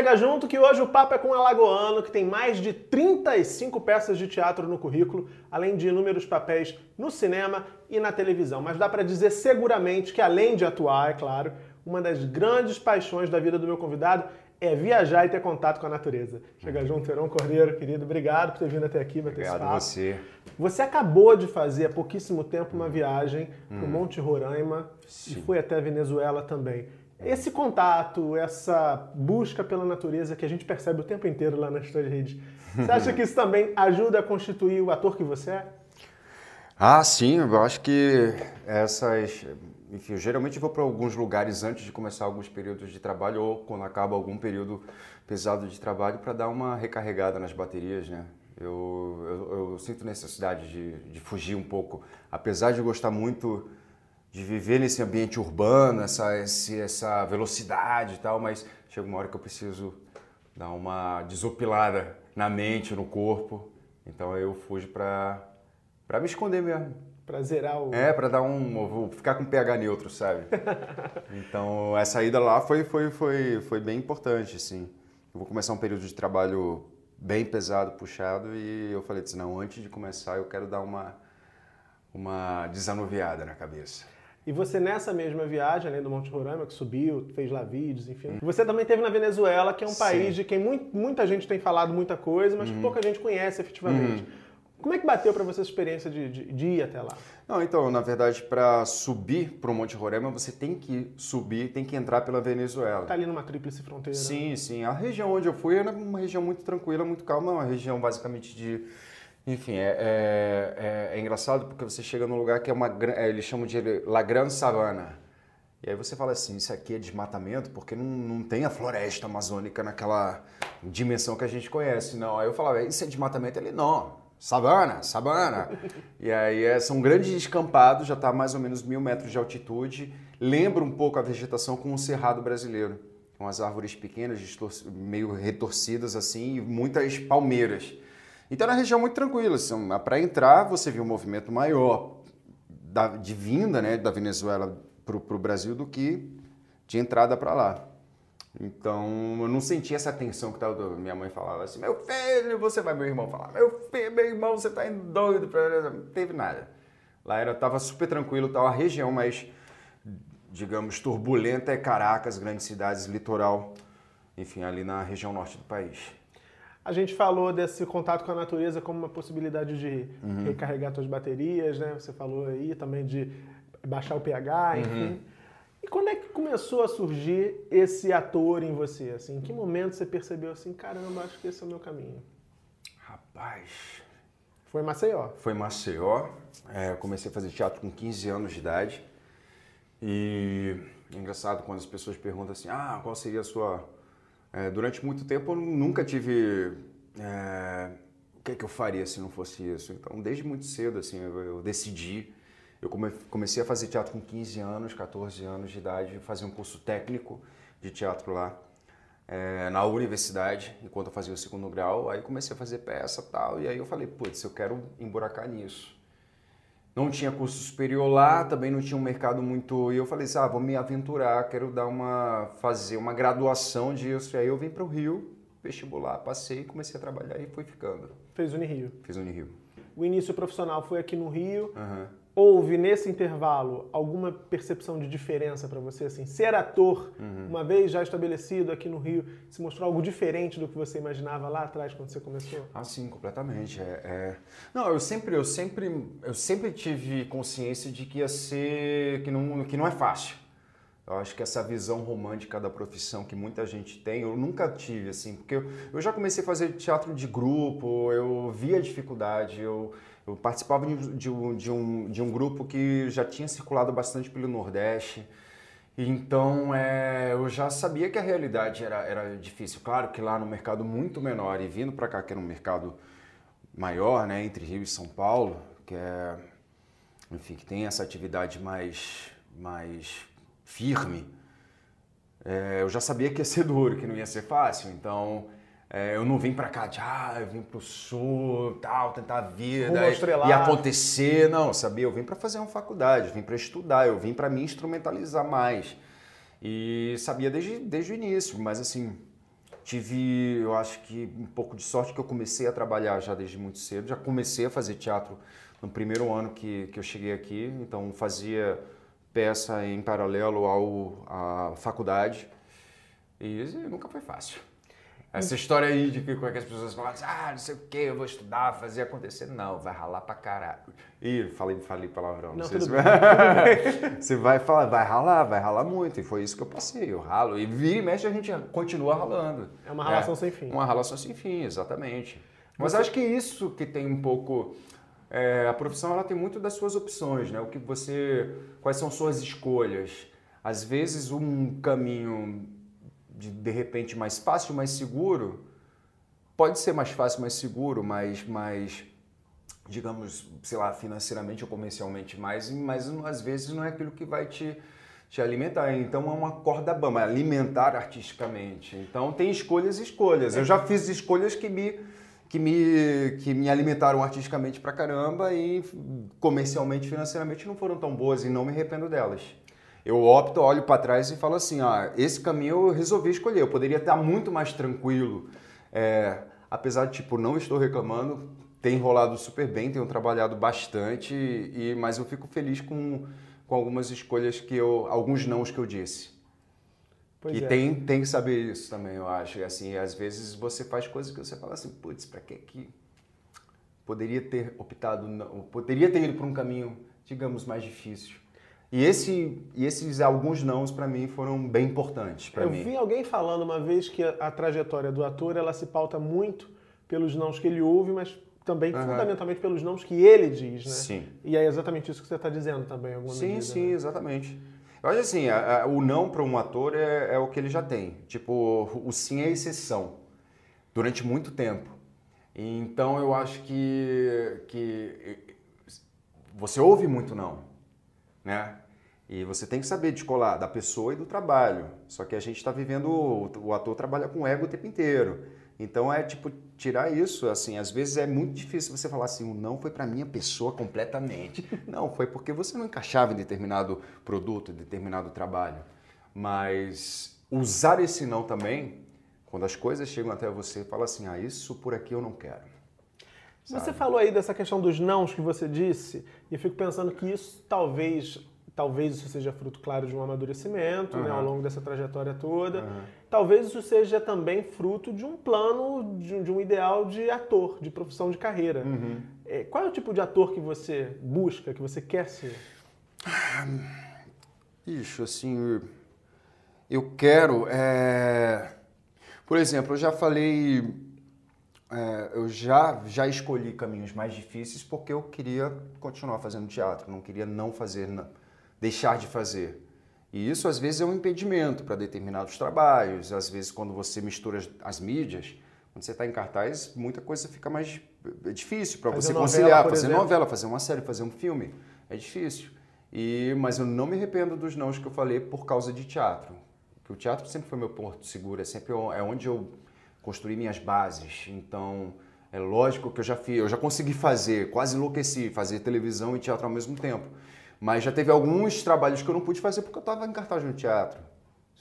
Chega junto que hoje o papo é com um alagoano que tem mais de 35 peças de teatro no currículo, além de inúmeros papéis no cinema e na televisão. Mas dá para dizer seguramente que além de atuar, é claro, uma das grandes paixões da vida do meu convidado é viajar e ter contato com a natureza. Chega junto, Heron Cordeiro, querido, obrigado por ter vindo até aqui bater Obrigado esse papo. você. Você acabou de fazer há pouquíssimo tempo uma viagem para o Hum. Monte Roraima e foi até a Venezuela também. Esse contato, essa busca pela natureza que a gente percebe o tempo inteiro lá nas suas redes, você acha que isso também ajuda a constituir o ator que você é? Ah, sim, eu acho que essas. Enfim, eu geralmente vou para alguns lugares antes de começar alguns períodos de trabalho ou quando acaba algum período pesado de trabalho para dar uma recarregada nas baterias, né? Eu, eu, eu sinto necessidade de, de fugir um pouco, apesar de gostar muito de viver nesse ambiente urbano, essa, esse- essa velocidade e tal, mas chega uma hora que eu preciso dar uma desopilada na mente, no corpo. Então eu fujo para para me esconder mesmo. Para zerar o. É, para dar um, vou ficar com pH neutro, sabe? Então essa ida lá foi foi foi foi bem importante, assim. Eu vou começar um período de trabalho bem pesado, puxado e eu falei assim, não, antes de começar eu quero dar uma uma desanuviada na cabeça. E você nessa mesma viagem, além do Monte Roraima, que subiu, fez lá vídeos, enfim. Você também esteve na Venezuela, que é um Sim. país de quem mui- muita gente tem falado muita coisa, mas que pouca gente conhece efetivamente. Como é que bateu para você essa experiência de, de- de ir até lá? Não, então, na verdade, para subir para o Monte Roraima, você tem que subir, tem que entrar pela Venezuela. Tá ali numa tríplice fronteira. Sim, sim. A região onde eu fui era uma região muito tranquila, muito calma, uma região basicamente de. Enfim, é, é, é- é engraçado porque você chega num lugar que é uma. é, eles chamam de La Grande Savana. E aí você fala assim: isso aqui é desmatamento porque não, não tem a floresta amazônica naquela dimensão que a gente conhece, não. Aí eu falava: isso é desmatamento? Ele, não. Savana, savana. e aí é, são grandes descampados, já está a mais ou menos mil metros de altitude. Lembra um pouco a vegetação com o cerrado brasileiro com as árvores pequenas, meio retorcidas assim, e muitas palmeiras. Então era uma região muito tranquila. Assim, para entrar, você viu um movimento maior da- de vinda né, da Venezuela para o Brasil do que de entrada para lá. Então eu não senti essa tensão que tava, minha mãe falava assim: meu filho, você vai, meu irmão falar, meu filho, meu irmão, você tá indo doido. pra-" Não teve nada. Lá era, tava super tranquilo, tal. A região mais digamos, turbulenta é Caracas, grandes cidades, litoral, enfim, ali na região norte do país. A gente falou desse contato com a natureza como uma possibilidade de Uhum. recarregar suas baterias, né? Você falou aí também de baixar o pH, Uhum. enfim. E quando é que começou a surgir esse ator em você? Assim, em que momento você percebeu assim, caramba, acho que esse é o meu caminho? Rapaz, Foi Maceió. foi Maceió, é, comecei a fazer teatro com 15 anos de idade e é engraçado quando as pessoas perguntam assim, ah, qual seria a sua... É, durante muito tempo eu nunca tive... é, o que, é que eu faria se não fosse isso? Então, desde muito cedo, assim, eu, eu decidi Eu come- comecei a fazer teatro com 15 anos, 14 anos de idade, fazer um curso técnico de teatro lá eh, na universidade, enquanto eu fazia o segundo grau. Aí comecei a fazer peça tal, e aí eu falei, putz, eu quero emburacar nisso. Não tinha curso superior lá, também não tinha um mercado muito. E eu falei assim, ah, vou me aventurar, quero dar uma. fazer uma graduação disso. E aí eu vim para o Rio, vestibular, passei, comecei a trabalhar e fui ficando. Fez Unirio. Fiz Unirio. O início profissional foi aqui no Rio. Aham. Houve nesse intervalo alguma percepção de diferença para você? Assim, ser ator, Uhum. uma vez já estabelecido aqui no Rio, se mostrou algo diferente do que você imaginava lá atrás quando você começou? Ah, sim, completamente. É, é- Não, eu sempre, eu sempre, eu sempre tive consciência de que ia ser, que não, que não é fácil. Eu acho que essa visão romântica da profissão que muita gente tem, eu nunca tive, assim, porque eu, eu já comecei a fazer teatro de grupo, eu via a dificuldade, eu, eu participava de, um- de um, de, um, grupo que já tinha circulado bastante pelo Nordeste. Então, é, eu já sabia que a realidade era, era difícil. Claro que lá no mercado muito menor e vindo para cá, que era um mercado maior, né, entre Rio e São Paulo, que é, enfim, que tem essa atividade mais, mais firme, é, eu já sabia que ia ser duro, que não ia ser fácil. Então, é, eu não vim para cá de, ah, eu vim pro sul, tal, tentar a vida e, e acontecer. Não, sabia, eu vim para fazer uma faculdade, eu vim para estudar, eu vim para me instrumentalizar mais. E sabia desde, desde o início, mas assim, tive, eu acho que um pouco de sorte que eu comecei a trabalhar já desde muito cedo. Já comecei a fazer teatro no primeiro ano que, que eu cheguei aqui, então fazia peça em paralelo ao, à faculdade. E nunca foi fácil. Essa história aí de que, como é que as pessoas falam assim, ah, não sei o que, eu vou estudar, fazer acontecer. Não, vai ralar pra caralho. Ih, falei, falei palavrão. Não, não sei se vai... você vai falar, vai ralar, vai ralar muito. E foi isso que eu passei, eu ralo. E vira e mexe a gente continua ralando. É uma relação é, sem fim. Uma relação sem fim, exatamente. Mas você... acho que isso que tem um pouco... É, a profissão ela tem muito das suas opções, né? O que você, quais são suas escolhas? Às vezes um caminho de de repente mais fácil, mais seguro, pode ser mais fácil, mais seguro, mais, mais digamos, sei lá, financeiramente ou comercialmente mais, mas às vezes não é aquilo que vai te, te alimentar. Então é uma corda bamba, é alimentar artisticamente. Então tem escolhas e escolhas. Eu já fiz escolhas que me que me, que me alimentaram artisticamente pra caramba e comercialmente, financeiramente não foram tão boas e não me arrependo delas eu opto, olho para trás e falo assim, ah, esse caminho eu resolvi escolher. Eu poderia estar muito mais tranquilo, é, apesar de tipo não estou reclamando, tem rolado super bem, tenho trabalhado bastante, e mas eu fico feliz com, com algumas escolhas que eu, alguns nãos que eu disse. Pois e é. tem, tem que saber isso também, eu acho. E, assim, às vezes você faz coisas que você fala assim, putz, para que que poderia ter optado, não, poderia ter ido por um caminho, digamos, mais difícil. E, esse, e esses alguns nãos para mim foram bem importantes para mim. Eu vi alguém falando uma vez que a, a, trajetória do ator ela se pauta muito pelos nãos que ele ouve, mas também uhum. fundamentalmente pelos nãos que ele diz, né? Sim. E é exatamente isso que você está dizendo também, alguma Sim, medida, sim, né? exatamente. Eu acho assim, a, a, o não para um ator é, é, o que ele já tem. Tipo, o sim é exceção durante muito tempo. Então eu acho que, que você ouve muito não né? E você tem que saber descolar da pessoa e do trabalho. Só que a gente está vivendo, o ator trabalha com ego o tempo inteiro. Então é tipo tirar isso, assim, às vezes é muito difícil você falar assim, o não foi para minha pessoa completamente. Não, foi porque você não encaixava em determinado produto, em determinado trabalho. Mas usar esse não também, quando as coisas chegam até você, fala assim, ah, isso por aqui eu não quero. Sabe? Você falou aí dessa questão dos nãos que você disse, e eu fico pensando que isso talvez, talvez isso seja fruto, claro, de um amadurecimento uhum. né, ao longo dessa trajetória toda. Uhum. Talvez isso seja também fruto de um plano, de, de um ideal de ator, de profissão de carreira. Uhum. É, qual é o tipo de ator que você busca, que você quer ser? Ixi, assim, eu quero. É... Por exemplo, eu já falei é, eu já, já escolhi caminhos mais difíceis porque eu queria continuar fazendo teatro, não queria não fazer, deixar de fazer. E isso às vezes é um impedimento para determinados trabalhos, às vezes quando você mistura as, as mídias, quando você está em cartaz, muita coisa fica mais é difícil para você conciliar, fazer exemplo. novela, fazer uma série, fazer um filme, é difícil. E, mas eu não me arrependo dos nãos que eu falei por causa de teatro. Porque o teatro sempre foi meu porto seguro, é sempre é onde eu construir minhas bases. Então, é lógico que eu já fiz, eu já consegui fazer, quase enlouqueci, fazer televisão e teatro ao mesmo tempo. Mas já teve alguns trabalhos que eu não pude fazer porque eu estava em cartaz no teatro.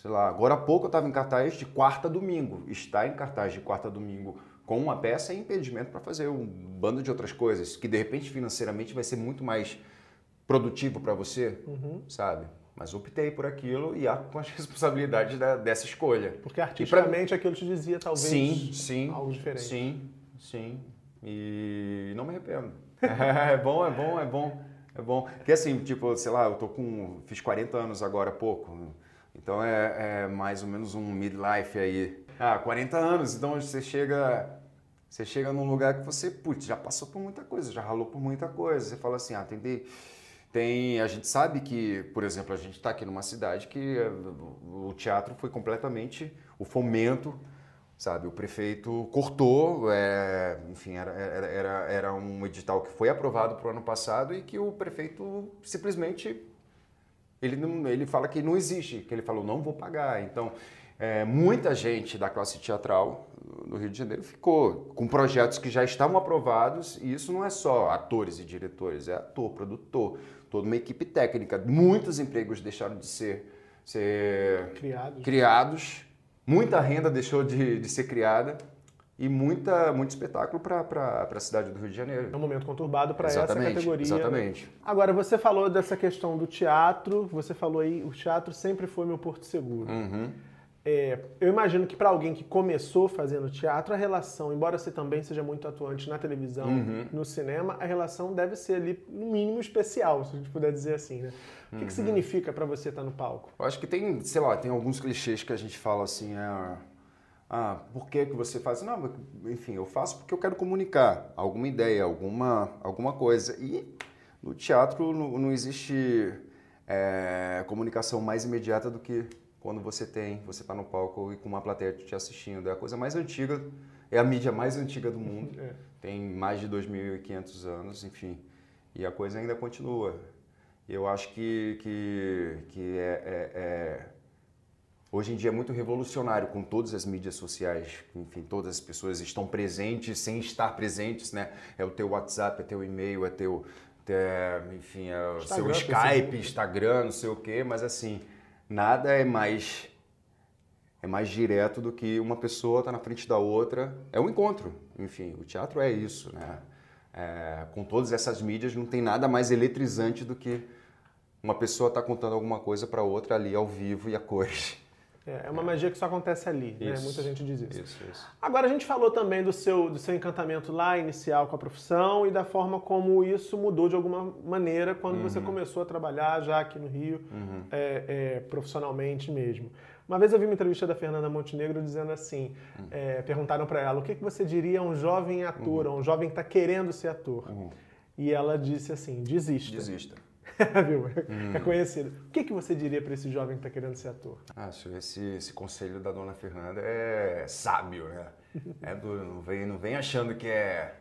Sei lá, agora há pouco eu estava em cartaz de quarta a domingo. Estar em cartaz de quarta a domingo com uma peça é impedimento para fazer um bando de outras coisas, que de repente financeiramente vai ser muito mais produtivo para você, uhum. sabe? Mas optei por aquilo e com as responsabilidades da, dessa escolha. Porque artisticamente pra... aquilo te dizia talvez sim, sim, algo diferente. Sim, sim. E não me arrependo. é bom, é bom, é bom. É bom. Porque assim, tipo, sei lá, eu tô com. Fiz 40 anos agora há pouco. Então é, é mais ou menos um midlife aí. Ah, 40 anos, então você chega. Você chega num lugar que você, putz, já passou por muita coisa, já ralou por muita coisa. Você fala assim, ah, tentei tem, a gente sabe que, por exemplo, a gente está aqui numa cidade que eh, o teatro foi completamente o fomento, sabe? O prefeito cortou, é, enfim, era, era, era um edital que foi aprovado para o ano passado e que o prefeito simplesmente ele, não, ele fala que não existe, que ele falou não vou pagar. Então, é, muita gente da classe teatral no Rio de Janeiro ficou com projetos que já estavam aprovados e isso não é só atores e diretores, é ator, produtor, toda uma equipe técnica. Muitos empregos deixaram de ser, ser criados. criados. Muita renda deixou de, de ser criada e muita, muito espetáculo para a cidade do Rio de Janeiro. É um momento conturbado para essa categoria. Exatamente. Agora, você falou dessa questão do teatro, você falou aí, o teatro sempre foi meu porto seguro. Uhum. É, eu imagino que para alguém que começou fazendo teatro, a relação, embora você também seja muito atuante na televisão, uhum. no cinema, a relação deve ser ali, no mínimo, especial, se a gente puder dizer assim, né? O que, uhum. que significa para você estar tá no palco? Eu acho que tem, sei lá, tem alguns clichês que a gente fala assim, é, ah, por que, que você faz? Não, enfim, eu faço porque eu quero comunicar alguma ideia, alguma, alguma coisa. E no teatro não, não existe é, comunicação mais imediata do que quando você tem, você está no palco e com uma plateia te assistindo. É a coisa mais antiga, é a mídia mais antiga do mundo. É. Tem mais de 2.500 anos, enfim. E a coisa ainda continua. Eu acho que, que, que é, é, é hoje em dia é muito revolucionário com todas as mídias sociais. Enfim, todas as pessoas estão presentes sem estar presentes, né? É o teu WhatsApp, é teu e-mail, é teu, é, enfim, é o seu Skype, Instagram, não sei o quê, mas assim, nada é mais é mais direto do que uma pessoa tá na frente da outra. É um encontro, enfim, o teatro é isso, né? É, com todas essas mídias não tem nada mais eletrizante do que uma pessoa tá contando alguma coisa para outra ali ao vivo e a cores. É, é uma magia que só acontece ali, né? isso, né? Muita gente diz isso. isso, isso. Agora a gente falou também do seu, do seu encantamento lá inicial com a profissão e da forma como isso mudou de alguma maneira quando uhum. você começou a trabalhar já aqui no Rio, uhum. é, é, profissionalmente mesmo. Uma vez eu vi uma entrevista da Fernanda Montenegro dizendo assim, uhum. é, perguntaram para ela o que, que você diria a um jovem ator, a um jovem que está querendo ser ator. Uhum. E ela disse assim, desista. Desista. Viu? Hum. É conhecido. O que, que você diria para esse jovem que está querendo ser ator? Acho esse, esse conselho da dona Fernanda é sábio, né? É duro, não vem, não vem achando que é,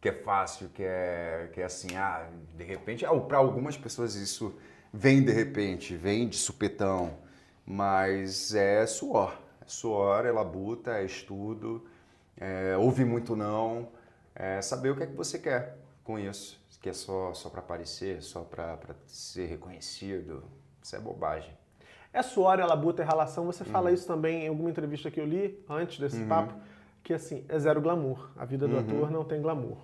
que é fácil, que é, que é assim, ah, de repente. Ah, para algumas pessoas isso vem de repente, vem de supetão, mas é suor. É suor, é labuta, é estudo, é, ouve muito não, é saber o que é que você quer com isso que é só, só para aparecer, só para ser reconhecido. Isso é bobagem. É suor, é labuta, é relação. Você fala uhum. isso também em alguma entrevista que eu li antes desse uhum. papo, que assim, é zero glamour. A vida do uhum. ator não tem glamour.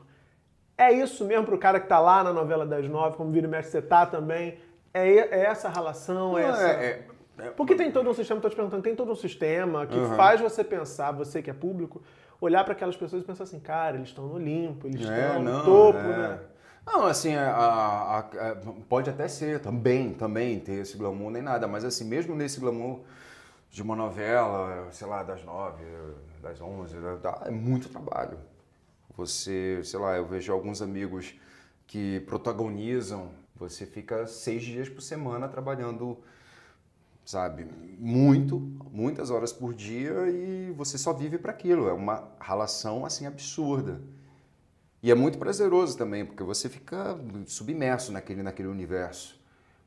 É isso mesmo pro cara que tá lá na novela das nove, como vira o mestre você tá também. É, é essa relação, é essa... É, é, é, Porque tem todo um sistema, tô te perguntando, tem todo um sistema que faz você pensar, você que é público, olhar para aquelas pessoas e pensar assim, cara, eles estão no Olimpo, eles é, estão no não, topo, é. né? Não, assim, a, a, a, pode até ser também, também ter esse glamour nem nada, mas assim, mesmo nesse glamour de uma novela, sei lá, das nove, das onze, é muito trabalho. Você, sei lá, eu vejo alguns amigos que protagonizam, você fica seis dias por semana trabalhando, sabe, muito, muitas horas por dia e você só vive para aquilo. É uma relação assim absurda. E é muito prazeroso também, porque você fica submerso naquele, naquele universo.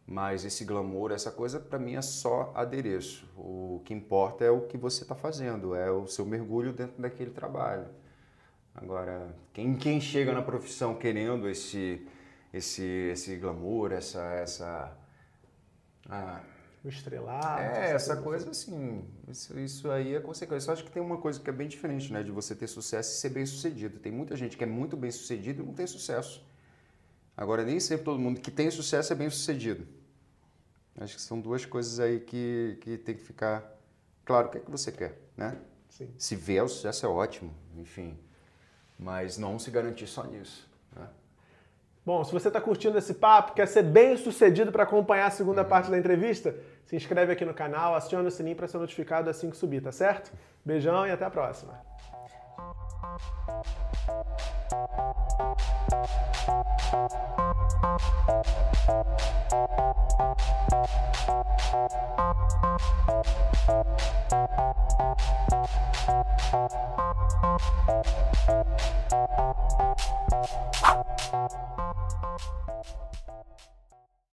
Mas esse glamour, essa coisa, para mim é só adereço. O que importa é o que você está fazendo, é o seu mergulho dentro daquele trabalho. Agora, quem, quem chega na profissão querendo esse, esse, esse glamour, essa, essa ah, o estrelado. É, essa coisa assim, isso, isso aí é consequência. Eu acho que tem uma coisa que é bem diferente, né, de você ter sucesso e ser bem sucedido. Tem muita gente que é muito bem sucedido e não tem sucesso. Agora, nem sempre todo mundo que tem sucesso é bem sucedido. Acho que são duas coisas aí que, que tem que ficar claro o que é que você quer, né? Sim. Se vier o sucesso é ótimo, enfim. Mas não se garantir só nisso. Né? Bom, se você está curtindo esse papo, quer ser bem sucedido para acompanhar a segunda uhum. parte da entrevista, se inscreve aqui no canal, aciona o sininho para ser notificado assim que subir, tá certo? Beijão e até a próxima.